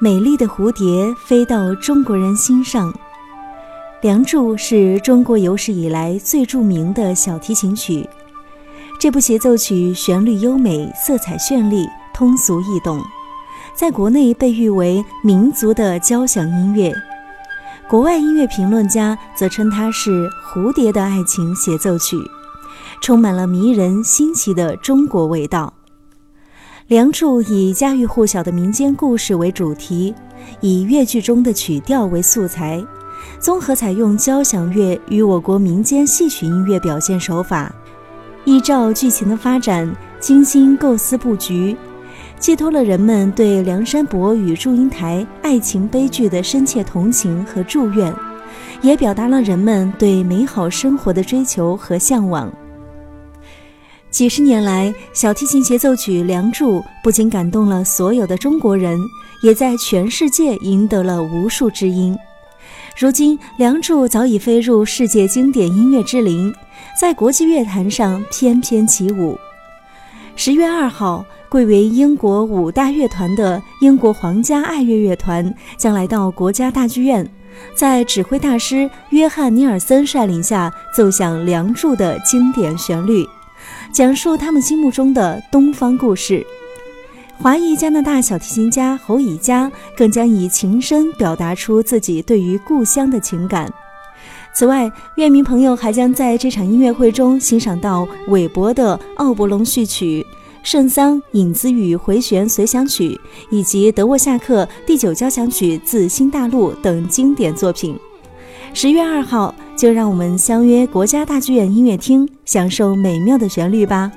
美丽的蝴蝶飞到中国人心上，《梁祝》是中国有史以来最著名的小提琴曲。这部协奏曲旋律优美，色彩绚丽，通俗易懂，在国内被誉为民族的交响音乐。国外音乐评论家则称它是《蝴蝶的爱情协奏曲》，充满了迷人新奇的中国味道。《梁祝》以家喻户晓的民间故事为主题，以越剧中的曲调为素材，综合采用交响乐与我国民间戏曲音乐表现手法。依照剧情的发展，精心构思布局，寄托了人们对梁山伯与祝英台爱情悲剧的深切同情和祝愿，也表达了人们对美好生活的追求和向往。几十年来，小提琴协奏曲《梁祝》不仅感动了所有的中国人，也在全世界赢得了无数知音。如今，《梁祝》早已飞入世界经典音乐之林。在国际乐坛上翩翩起舞。十月二号，贵为英国五大乐团的英国皇家爱乐乐团将来到国家大剧院，在指挥大师约翰尼尔森率领下奏响《梁祝》的经典旋律，讲述他们心目中的东方故事。华裔加拿大小提琴家侯以嘉更将以琴声表达出自己对于故乡的情感。此外，乐迷朋友还将在这场音乐会中欣赏到韦伯的《奥伯龙序曲》、圣桑《影子与回旋随想曲》以及德沃夏克第九交响曲自新大陆等经典作品。十月二号，就让我们相约国家大剧院音乐厅，享受美妙的旋律吧。